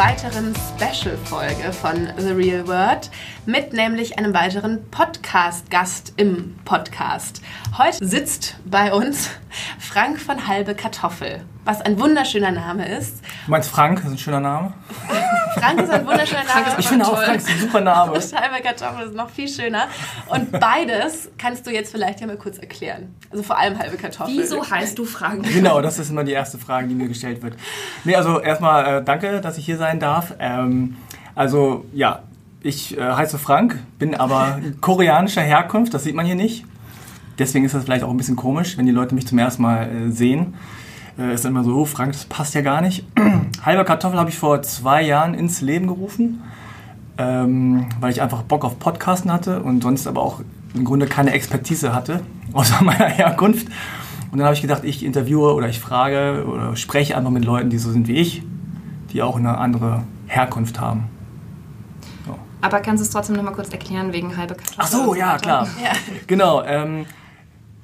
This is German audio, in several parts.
weiteren Special-Folge von The Real World mit nämlich einem weiteren Podcast-Gast im Podcast. Heute sitzt bei uns Frank von Halbe Kartoffel, was ein wunderschöner Name ist. Du meinst Frank, das ist ein schöner Name? Frank ist ein wunderschöner Name. Ich finde auch Frank ist ein super Name. Und Halbe Kartoffel ist noch viel schöner. Und beides kannst du jetzt vielleicht ja mal kurz erklären. Also vor allem Halbe Kartoffel. Wieso heißt du Frank? Genau, das ist immer die erste Frage, die mir gestellt wird. Nee, also erstmal äh, danke, dass ich hier sein darf. Ähm, also ja, ich äh, heiße Frank, bin aber koreanischer Herkunft, das sieht man hier nicht. Deswegen ist das vielleicht auch ein bisschen komisch, wenn die Leute mich zum ersten Mal äh, sehen. Äh, ist dann immer so, oh Frank, das passt ja gar nicht. Halber Kartoffel habe ich vor zwei Jahren ins Leben gerufen, ähm, weil ich einfach Bock auf Podcasten hatte und sonst aber auch im Grunde keine Expertise hatte, außer meiner Herkunft. Und dann habe ich gedacht, ich interviewe oder ich frage oder spreche einfach mit Leuten, die so sind wie ich, die auch eine andere Herkunft haben. Aber kannst du es trotzdem noch mal kurz erklären wegen halbe Kartoffel? Ach so, ja, klar. Ja. Genau. Ähm,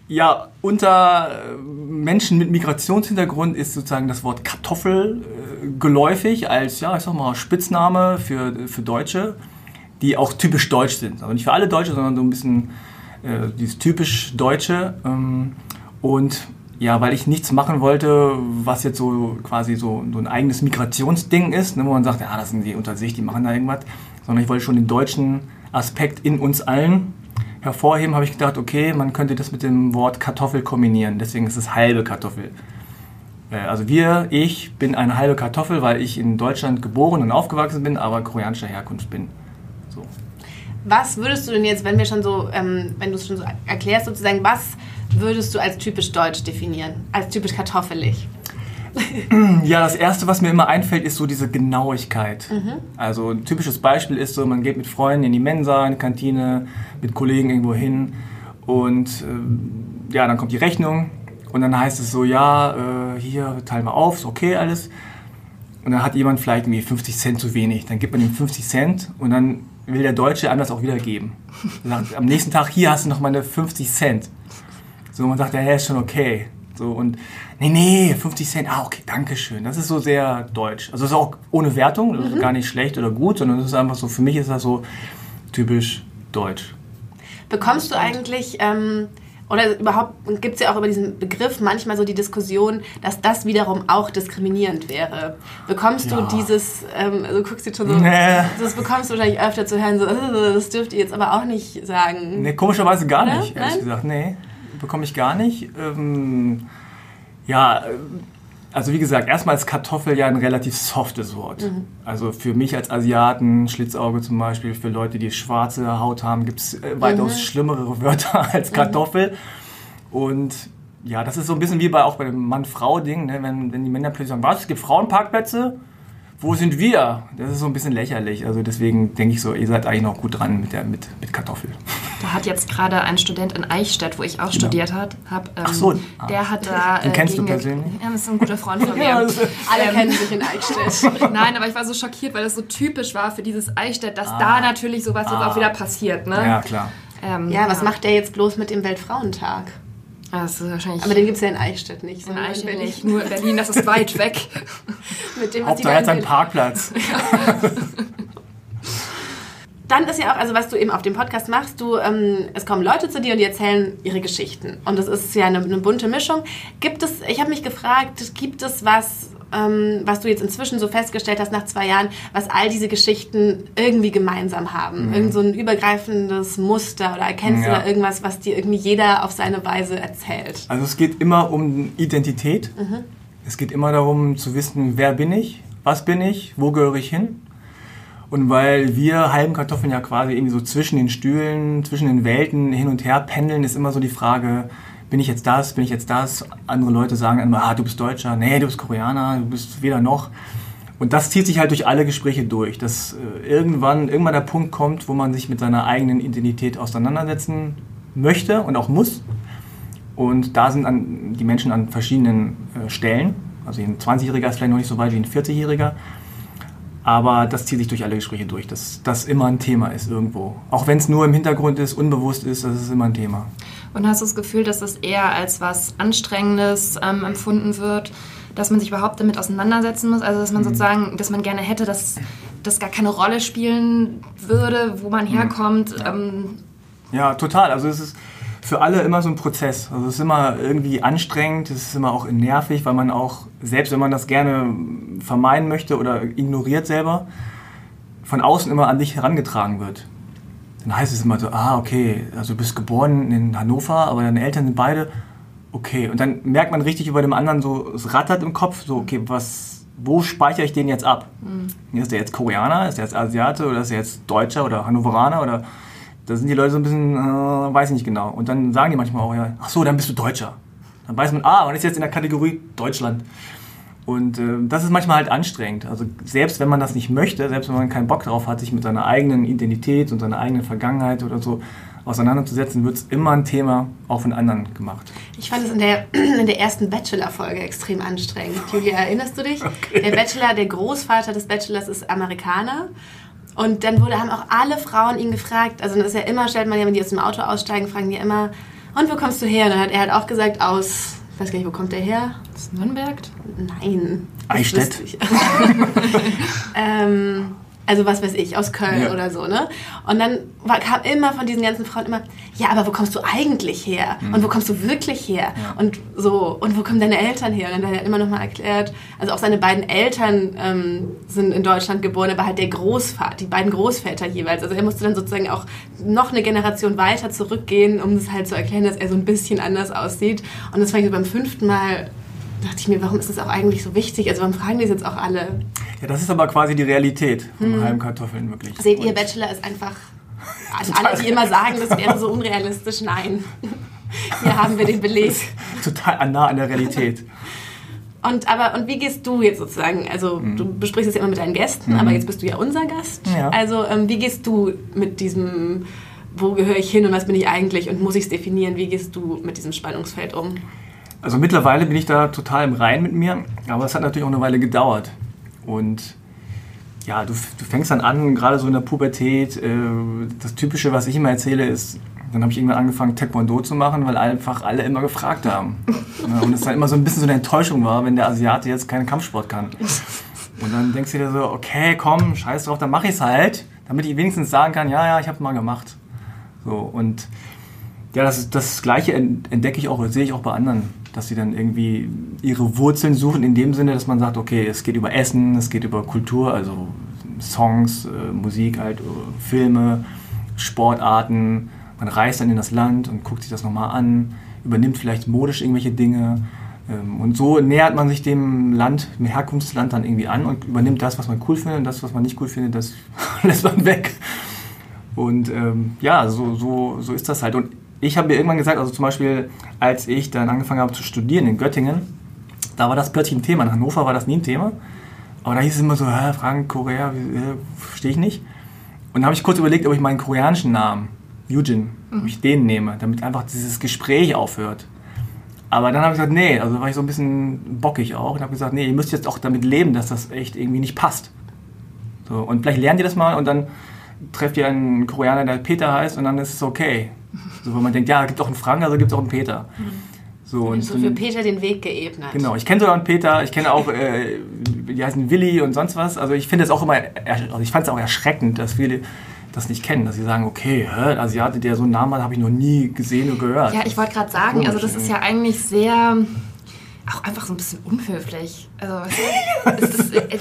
ja, unter äh, Menschen mit Migrationshintergrund ist sozusagen das Wort Kartoffel äh, geläufig als, ja, ich sag mal, Spitzname für, für Deutsche, die auch typisch deutsch sind. Also nicht für alle Deutsche, sondern so ein bisschen äh, dieses typisch Deutsche. Ähm, und ja, weil ich nichts machen wollte, was jetzt so quasi so, so ein eigenes Migrationsding ist, ne, wo man sagt, ja, das sind die unter sich, die machen da irgendwas, sondern ich wollte schon den deutschen Aspekt in uns allen hervorheben, habe ich gedacht, okay, man könnte das mit dem Wort Kartoffel kombinieren. Deswegen ist es halbe Kartoffel. Äh, also wir, ich bin eine halbe Kartoffel, weil ich in Deutschland geboren und aufgewachsen bin, aber koreanischer Herkunft bin. So. Was würdest du denn jetzt, wenn wir schon so, ähm, wenn du es schon so erklärst, sozusagen, was würdest du als typisch deutsch definieren? Als typisch kartoffelig? Ja, das Erste, was mir immer einfällt, ist so diese Genauigkeit. Mhm. Also ein typisches Beispiel ist so, man geht mit Freunden in die Mensa, in die Kantine, mit Kollegen irgendwo hin und äh, ja, dann kommt die Rechnung und dann heißt es so, ja, äh, hier teilen wir auf, ist okay alles. Und dann hat jemand vielleicht irgendwie 50 Cent zu wenig. Dann gibt man ihm 50 Cent und dann will der Deutsche einem das auch wiedergeben. Sagt, am nächsten Tag, hier hast du noch meine 50 Cent. So, man sagt, ja, ist schon okay. So, und nee, nee, 50 Cent, ah, okay, danke schön. Das ist so sehr deutsch. Also, es ist auch ohne Wertung, also mhm. gar nicht schlecht oder gut, sondern es ist einfach so, für mich ist das so typisch deutsch. Bekommst du eigentlich, ähm, oder überhaupt gibt es ja auch über diesen Begriff manchmal so die Diskussion, dass das wiederum auch diskriminierend wäre. Bekommst ja. du dieses, ähm, also guckst du schon so, nee. das bekommst du wahrscheinlich öfter zu hören, so, äh, das dürft ihr jetzt aber auch nicht sagen. Nee, komischerweise gar oder? nicht, ehrlich Nein? gesagt, nee bekomme ich gar nicht. Ähm, ja, also wie gesagt, erstmal ist Kartoffel ja ein relativ softes Wort. Mhm. Also für mich als Asiaten, Schlitzauge zum Beispiel, für Leute, die schwarze Haut haben, gibt es äh, weitaus mhm. schlimmere Wörter als Kartoffel. Mhm. Und ja, das ist so ein bisschen wie bei, auch bei dem Mann-Frau-Ding, ne? wenn, wenn die Männer plötzlich sagen, was, es gibt Frauenparkplätze? wo sind wir? Das ist so ein bisschen lächerlich. Also deswegen denke ich so, ihr seid eigentlich noch gut dran mit, der, mit, mit Kartoffel. Da hat jetzt gerade ein Student in Eichstätt, wo ich auch genau. studiert habe, ähm, Ach so. der hat da... Den äh, kennst du persönlich? Ja, das ist ein guter Freund von mir. ja, also, Alle ähm, kennen sich in Eichstätt. Nein, aber ich war so schockiert, weil das so typisch war für dieses Eichstätt, dass ah. da natürlich sowas ah. auch wieder passiert. Ne? Ja, klar. Ähm, ja, was macht der jetzt bloß mit dem Weltfrauentag? Ah, das ist wahrscheinlich Aber den gibt es ja in Eichstätt nicht. In Eichstätt in nicht, nur in Berlin, das ist weit weg. Mit dem, Hauptsache er hat seinen Parkplatz. Dann ist ja auch, also was du eben auf dem Podcast machst, du, ähm, es kommen Leute zu dir und die erzählen ihre Geschichten. Und das ist ja eine, eine bunte Mischung. Gibt es, ich habe mich gefragt, gibt es was, ähm, was du jetzt inzwischen so festgestellt hast nach zwei Jahren, was all diese Geschichten irgendwie gemeinsam haben? Mhm. Irgend so ein übergreifendes Muster oder erkennst ja. du da irgendwas, was dir irgendwie jeder auf seine Weise erzählt? Also es geht immer um Identität. Mhm. Es geht immer darum zu wissen, wer bin ich, was bin ich, wo gehöre ich hin. Und weil wir halben Kartoffeln ja quasi irgendwie so zwischen den Stühlen, zwischen den Welten hin und her pendeln, ist immer so die Frage, bin ich jetzt das, bin ich jetzt das? Andere Leute sagen immer, ah, du bist Deutscher, nee, du bist Koreaner, du bist weder noch. Und das zieht sich halt durch alle Gespräche durch, dass äh, irgendwann, irgendwann der Punkt kommt, wo man sich mit seiner eigenen Identität auseinandersetzen möchte und auch muss. Und da sind an, die Menschen an verschiedenen äh, Stellen. Also ein 20-Jähriger ist vielleicht noch nicht so weit wie ein 40-Jähriger. Aber das zieht sich durch alle Gespräche durch, dass das immer ein Thema ist irgendwo. Auch wenn es nur im Hintergrund ist, unbewusst ist, das ist immer ein Thema. Und hast du das Gefühl, dass das eher als was Anstrengendes ähm, empfunden wird, dass man sich überhaupt damit auseinandersetzen muss. Also dass man Mhm. sozusagen, dass man gerne hätte, dass das gar keine Rolle spielen würde, wo man herkommt. Ähm, Ja, total. Also es ist für alle immer so ein Prozess. Also es ist immer irgendwie anstrengend, es ist immer auch nervig, weil man auch, selbst wenn man das gerne vermeiden möchte oder ignoriert selber, von außen immer an dich herangetragen wird. Dann heißt es immer so, ah, okay, also du bist geboren in Hannover, aber deine Eltern sind beide, okay. Und dann merkt man richtig über dem anderen so, es rattert im Kopf, so, okay, was, wo speichere ich den jetzt ab? Ist der jetzt Koreaner, ist der jetzt Asiate oder ist der jetzt Deutscher oder Hannoveraner oder da sind die Leute so ein bisschen, äh, weiß ich nicht genau. Und dann sagen die manchmal auch, ja, ach so, dann bist du Deutscher. Dann weiß man, ah, man ist jetzt in der Kategorie Deutschland. Und äh, das ist manchmal halt anstrengend. Also selbst wenn man das nicht möchte, selbst wenn man keinen Bock drauf hat, sich mit seiner eigenen Identität und seiner eigenen Vergangenheit oder so auseinanderzusetzen, wird es immer ein Thema auch von anderen gemacht. Ich fand es in der, in der ersten Bachelor-Folge extrem anstrengend. Julia, erinnerst du dich? Der Bachelor, der Großvater des Bachelors ist Amerikaner. Und dann wurde, haben auch alle Frauen ihn gefragt, also das ist ja immer, stellt man ja, wenn die aus dem Auto aussteigen, fragen die immer, und wo kommst du her? Und dann hat er halt auch gesagt, aus, ich weiß gar nicht, wo kommt der her? aus Nürnberg? Nein. Eichstätt. ähm, also was weiß ich, aus Köln Ja. oder so, ne? Und dann war, kam immer von diesen ganzen Frauen immer, ja, aber wo kommst du eigentlich her? Mhm. Und wo kommst du wirklich her? Und so, und wo kommen deine Eltern her? Und dann hat er immer noch mal erklärt, also auch seine beiden Eltern ähm, sind in Deutschland geboren, aber halt der Großvater, die beiden Großväter jeweils. Also er musste dann sozusagen auch noch eine Generation weiter zurückgehen, um das halt zu erklären, dass er so ein bisschen anders aussieht. Und das fand ich so beim fünften Mal, dachte ich mir, warum ist das auch eigentlich so wichtig? Also warum fragen die das jetzt auch alle? Ja, das ist aber quasi die Realität von halben Kartoffeln wirklich. Seht ihr, Bachelor ist einfach. An alle, die immer sagen, das wäre so unrealistisch, nein. Hier haben wir den Beleg. total nah an der Realität. Und, aber, und wie gehst du jetzt sozusagen? Also, du besprichst es ja immer mit deinen Gästen, aber jetzt bist du ja unser Gast. Ja. Also, ähm, wie gehst du mit diesem, wo gehöre ich hin und was bin ich eigentlich und muss ich es definieren? Wie gehst du mit diesem Spannungsfeld um? Also mittlerweile bin ich da total im Rein mit mir, aber es hat natürlich auch eine Weile gedauert. Und ja, du, du fängst dann an, gerade so in der Pubertät, äh, das Typische, was ich immer erzähle, ist, dann habe ich irgendwann angefangen, Taekwondo zu machen, weil einfach alle immer gefragt haben. Ja, und es dann immer so ein bisschen so eine Enttäuschung war, wenn der Asiate jetzt keinen Kampfsport kann. Und dann denkst du dir so, okay, komm, scheiß drauf, dann mache ich es halt, damit ich wenigstens sagen kann, ja, ja, ich habe es mal gemacht. So, und ja, das, das Gleiche ent- entdecke ich auch, oder sehe ich auch bei anderen, dass sie dann irgendwie ihre Wurzeln suchen, in dem Sinne, dass man sagt, okay, es geht über Essen, es geht über Kultur, also Songs, äh, Musik, halt, äh, Filme, Sportarten. Man reist dann in das Land und guckt sich das nochmal an, übernimmt vielleicht modisch irgendwelche Dinge. Ähm, und so nähert man sich dem Land, dem Herkunftsland dann irgendwie an und übernimmt das, was man cool findet und das, was man nicht cool findet, das lässt man weg. Und ähm, ja, so, so, so ist das halt. Und ich habe mir irgendwann gesagt, also zum Beispiel, als ich dann angefangen habe zu studieren in Göttingen, da war das plötzlich ein Thema. In Hannover war das nie ein Thema. Aber da hieß es immer so, Hä, Frank, Korea, äh, verstehe ich nicht. Und da habe ich kurz überlegt, ob ich meinen koreanischen Namen, Yujin, ob ich den nehme, damit einfach dieses Gespräch aufhört. Aber dann habe ich gesagt, nee, also war ich so ein bisschen bockig auch und habe gesagt, nee, ihr müsst jetzt auch damit leben, dass das echt irgendwie nicht passt. So, und vielleicht lernt ihr das mal und dann trefft ihr einen Koreaner, der Peter heißt und dann ist es okay. So, wo man denkt, ja, es gibt auch einen Frank, also gibt es auch einen Peter. So, und So für Peter den Weg geebnet. Genau, ich kenne sogar einen Peter, ich kenne auch, äh, die heißen Willi und sonst was. Also ich finde es auch immer, also ich fand es auch erschreckend, dass viele das nicht kennen, dass sie sagen, okay, hä, Asiate, der so einen Namen hat, habe ich noch nie gesehen oder gehört. Ja, ich wollte gerade sagen, also das ist ja eigentlich sehr, auch einfach so ein bisschen unhöflich. Also, es ist, äh,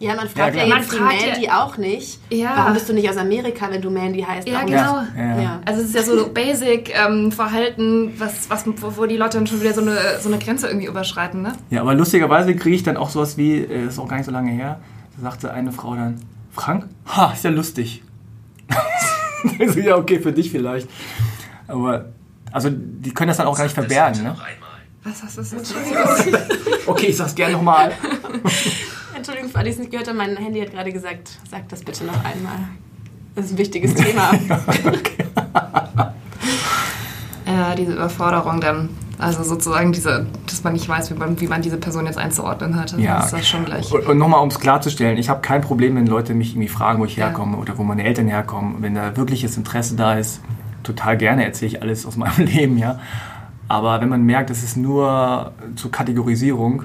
Ja, man fragt ja, klar. jetzt Man die fragt ja- Mandy auch nicht. Ja. Warum bist du nicht aus Amerika, wenn du Mandy heißt? Ja, genau. Ja, ja. Ja. Also es ist ja so basic ähm, Verhalten, was, was, wo wo die Leute dann schon wieder so eine, so eine Grenze irgendwie überschreiten, ne? Ja, aber lustigerweise kriege ich dann auch sowas wie, äh, ist auch gar nicht so lange her, da sagte eine Frau dann, Frank? Ha, ist ja lustig. ich so, ja, okay, für dich vielleicht. Aber, also, die können das dann auch gar nicht verbergen, ne? Was hast du jetzt? Okay, ich sag's gerne nochmal. Entschuldigung, für alle, die es nicht gehört haben, mein Handy hat gerade gesagt, sag das bitte noch einmal. Das ist ein wichtiges Thema. Ja, diese Überforderung dann. Also sozusagen diese, dass man nicht weiß, wie man, wie man diese Person jetzt einzuordnen hat. Ja. ist das schon gleich. Und, und nochmal, um es klarzustellen, ich habe kein Problem, wenn Leute mich irgendwie fragen, wo ich Ja. herkomme oder wo meine Eltern herkommen. Wenn da wirkliches Interesse da ist, total gerne erzähle ich alles aus meinem Leben, ja. Aber wenn man merkt, es ist nur zur Kategorisierung,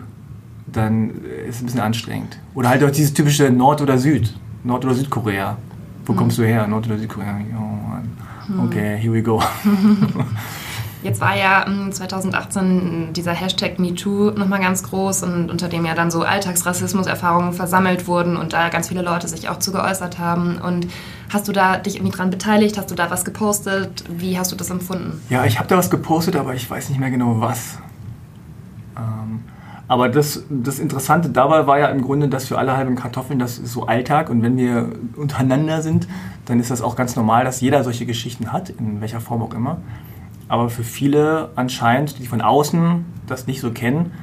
dann ist es ein bisschen anstrengend. Oder halt auch dieses typische Nord oder Süd. Nord- oder Südkorea. Wo kommst du her? Nord- oder Südkorea? Oh Mann. Okay, here we go. Jetzt war ja ähm, 2018 dieser Hashtag MeToo nochmal ganz groß und unter dem ja dann so Alltagsrassismus-Erfahrungen versammelt wurden und da ganz viele Leute sich auch zu geäußert haben. Und hast du da dich irgendwie dran beteiligt? Hast du da was gepostet? Wie hast du das empfunden? Ja, ich habe da was gepostet, aber ich weiß nicht mehr genau was. Aber das, das Interessante dabei war ja im Grunde, dass für alle halben Kartoffeln, das ist so Alltag und wenn wir untereinander sind, dann ist das auch ganz normal, dass jeder solche Geschichten hat, in welcher Form auch immer. Aber für viele anscheinend, die von außen das nicht so kennen,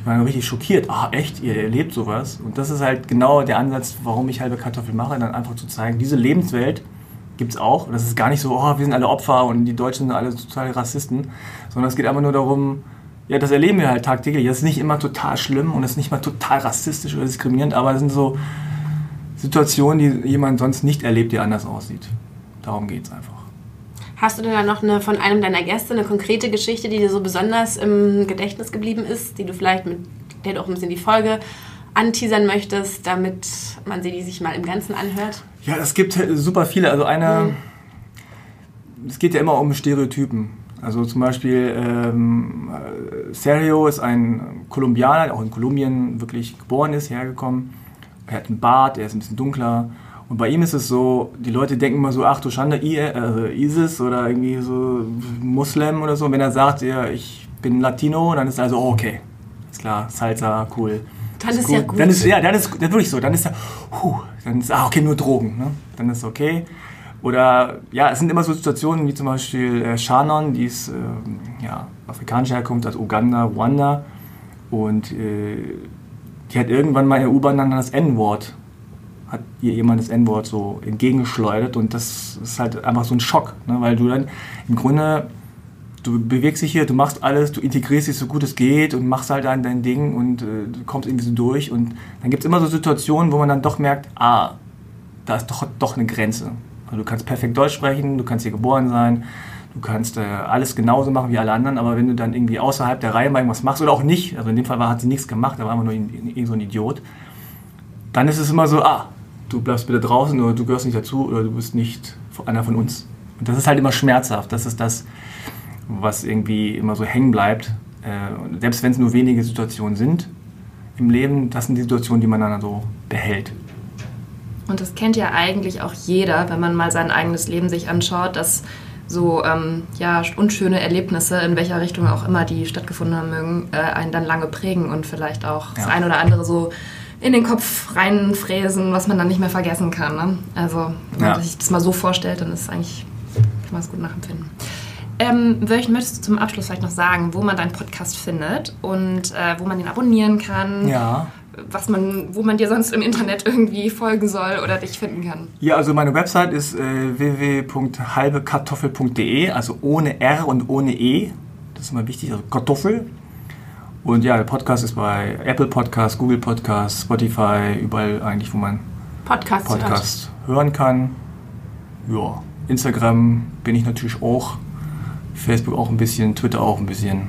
die waren richtig schockiert. Ah, echt, ihr erlebt sowas? Und das ist halt genau der Ansatz, warum ich halbe Kartoffel mache, dann einfach zu zeigen, diese Lebenswelt gibt es auch. Und das ist gar nicht so, oh, wir sind alle Opfer und die Deutschen sind alle total Rassisten, sondern es geht einfach nur darum, ja, das erleben wir halt tagtäglich. Das ist nicht immer total schlimm und das ist nicht mal total rassistisch oder diskriminierend, aber es sind so Situationen, die jemand sonst nicht erlebt, die anders aussieht. Darum geht es einfach. Hast du denn da noch eine, von einem deiner Gäste eine konkrete Geschichte, die dir so besonders im Gedächtnis geblieben ist, die du vielleicht mit der du auch ein bisschen die Folge anteasern möchtest, damit man sie die sich mal im Ganzen anhört? Ja, es gibt super viele. Also eine, mhm. es geht ja immer um Stereotypen. Also zum Beispiel ähm, Sergio ist ein Kolumbianer, der auch in Kolumbien wirklich geboren ist, hergekommen. Er hat einen Bart, er ist ein bisschen dunkler und bei ihm ist es so, die Leute denken immer so, ach du Schande, also ISIS oder irgendwie so Muslim oder so. Und wenn er sagt, ja, ich bin Latino, dann ist er also, oh, okay, ist klar, Salsa, cool. Dann ist, ist ja gut. Dann ist, ja, dann ist, dann wirklich so. Dann ist er, huh, dann ist, ah, okay, nur Drogen. Ne? Dann ist okay. Oder, ja, es sind immer so Situationen wie zum Beispiel äh, Shannon, die ist, äh, ja, afrikanischer Herkunft, aus Uganda, Ruanda. Und äh, die hat irgendwann mal in der U-Bahn dann das N-Wort hat ihr jemand das N-Wort so entgegengeschleudert und das ist halt einfach so ein Schock, ne? weil du dann im Grunde, du bewegst dich hier, du machst alles, du integrierst dich so gut es geht und machst halt dann dein Ding und äh, du kommst irgendwie so durch und dann gibt es immer so Situationen, wo man dann doch merkt, ah, da ist doch, doch eine Grenze. Du kannst perfekt Deutsch sprechen, du kannst hier geboren sein, du kannst äh, alles genauso machen wie alle anderen, aber wenn du dann irgendwie außerhalb der Reihe mal irgendwas machst oder auch nicht, also in dem Fall war, hat sie nichts gemacht, da war einfach nur irgendwie so ein Idiot, dann ist es immer so, ah, du bleibst bitte draußen oder du gehörst nicht dazu oder du bist nicht einer von uns. Und das ist halt immer schmerzhaft. Das ist das, was irgendwie immer so hängen bleibt. Äh, selbst wenn es nur wenige Situationen sind im Leben, das sind die Situationen, die man dann so behält. Und das kennt ja eigentlich auch jeder, wenn man mal sein eigenes Leben sich anschaut, dass so ähm, ja, unschöne Erlebnisse, in welcher Richtung auch immer die stattgefunden haben mögen, äh, einen dann lange prägen und vielleicht auch ja. das ein oder andere so in den Kopf reinfräsen, was man dann nicht mehr vergessen kann. Ne? Also, wenn ja. man sich das mal so vorstellt, dann ist es eigentlich, kann man es gut nachempfinden. Ähm, möchtest du zum Abschluss vielleicht noch sagen, wo man deinen Podcast findet und äh, wo man den abonnieren kann? Ja. Was man, wo man dir sonst im Internet irgendwie folgen soll oder dich finden kann? Ja, also meine Website ist äh, www.halbekartoffel.de, also ohne R und ohne E. Das ist immer wichtig, also Kartoffel. Und ja, der Podcast ist bei Apple Podcast, Google Podcast, Spotify, überall eigentlich, wo man Podcast, Podcast hören kann. Ja, Instagram bin ich natürlich auch, Facebook auch ein bisschen, Twitter auch ein bisschen.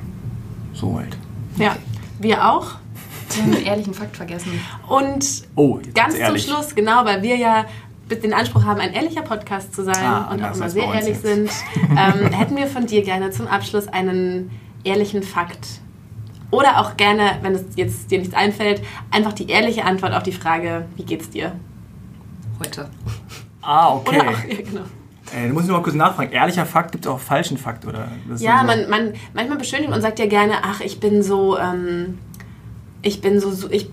So halt. Ja, wir auch. Einen ehrlichen Fakt vergessen. Und oh, ganz zum Schluss, genau, weil wir ja den Anspruch haben, ein ehrlicher Podcast zu sein ah, und auch immer sehr ehrlich jetzt. sind, ähm, hätten wir von dir gerne zum Abschluss einen ehrlichen Fakt oder auch gerne, wenn es jetzt dir nichts einfällt, einfach die ehrliche Antwort auf die Frage, wie geht's dir? Heute. Ah, okay. Oder auch, ja, genau. Äh, da muss ich noch mal kurz nachfragen. Ehrlicher Fakt gibt es auch falschen Fakt, oder? ja, so man, man, manchmal beschönigt und sagt ja gerne, ach, ich bin so, ähm, ich bin so, so ich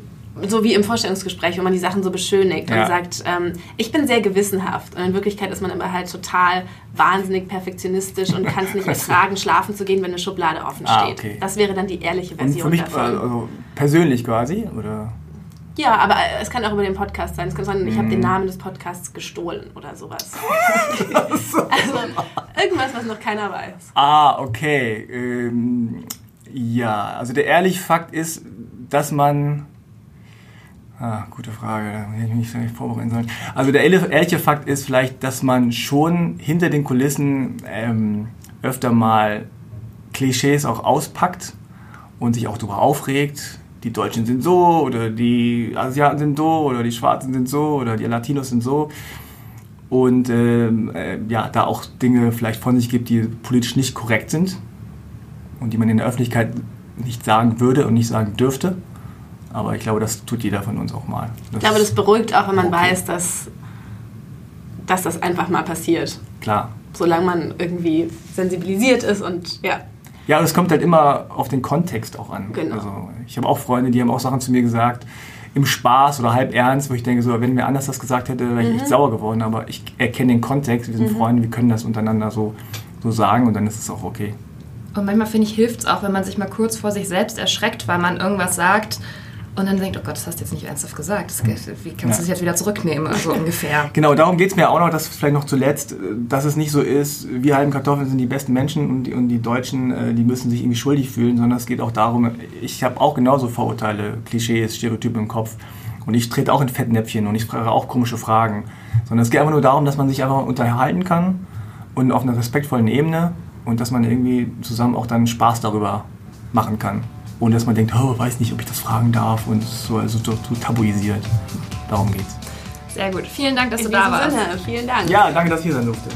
so wie im Vorstellungsgespräch, wo man die Sachen so beschönigt ja. und sagt, ähm, ich bin sehr gewissenhaft. Und in Wirklichkeit ist man aber halt total wahnsinnig perfektionistisch und kann es nicht ertragen, schlafen zu gehen, wenn eine Schublade offen ah, steht. Ah, okay. Das wäre dann die ehrliche Version und für mich, davon. Also persönlich quasi, oder? Ja, aber es kann auch über den Podcast sein. Es kann sein, ich habe den mhm. Namen des Podcasts gestohlen oder sowas. also irgendwas, was noch keiner weiß. Ah, okay. Ähm, ja, also der ehrliche Fakt ist, dass man Ah, gute Frage, da hätte ich mich nicht vorbereiten sollen. Also der ehrliche Fakt ist vielleicht, dass man schon hinter den Kulissen ähm, öfter mal Klischees auch auspackt und sich auch darüber aufregt, die Deutschen sind so oder die Asiaten sind so oder die Schwarzen sind so oder die Latinos sind so. Und ähm, äh, ja, da auch Dinge vielleicht von sich gibt, die politisch nicht korrekt sind und die man in der Öffentlichkeit nicht sagen würde und nicht sagen dürfte. Aber ich glaube, das tut jeder von uns auch mal. Das ich glaube, das beruhigt auch, wenn man okay. weiß, dass, dass das einfach mal passiert. Klar. Solange man irgendwie sensibilisiert ist und ja. Ja, und es kommt halt immer auf den Kontext auch an. Genau. Also ich habe auch Freunde, die haben auch Sachen zu mir gesagt, im Spaß oder halb ernst, wo ich denke, so, wenn mir anders das gesagt hätte, wäre ich mhm. echt sauer geworden. Aber ich erkenne den Kontext, wir sind mhm. Freunde, wir können das untereinander so, so sagen und dann ist es auch okay. Und manchmal finde ich, hilft es auch, wenn man sich mal kurz vor sich selbst erschreckt, weil man irgendwas sagt, und dann denkt, oh Gott, das hast du jetzt nicht ernsthaft gesagt. Das, wie kannst du ja. das jetzt wieder zurücknehmen? Also ungefähr. Genau, darum geht es mir auch noch, dass vielleicht noch zuletzt, dass es nicht so ist, wir halben Kartoffeln sind die besten Menschen und die, und die Deutschen, äh, die müssen sich irgendwie schuldig fühlen, sondern es geht auch darum, ich habe auch genauso Vorurteile, Klischees, Stereotype im Kopf. Und ich trete auch in Fettnäpfchen und ich frage auch komische Fragen. Sondern es geht einfach nur darum, dass man sich einfach unterhalten kann und auf einer respektvollen Ebene und dass man irgendwie zusammen auch dann Spaß darüber machen kann ohne dass man denkt, oh, weiß nicht, ob ich das fragen darf und so, also so, so tabuisiert. Darum geht's. Sehr gut. Vielen Dank, dass In du da warst. Sinne. Vielen Dank. Ja, danke, dass ich hier sein durfte.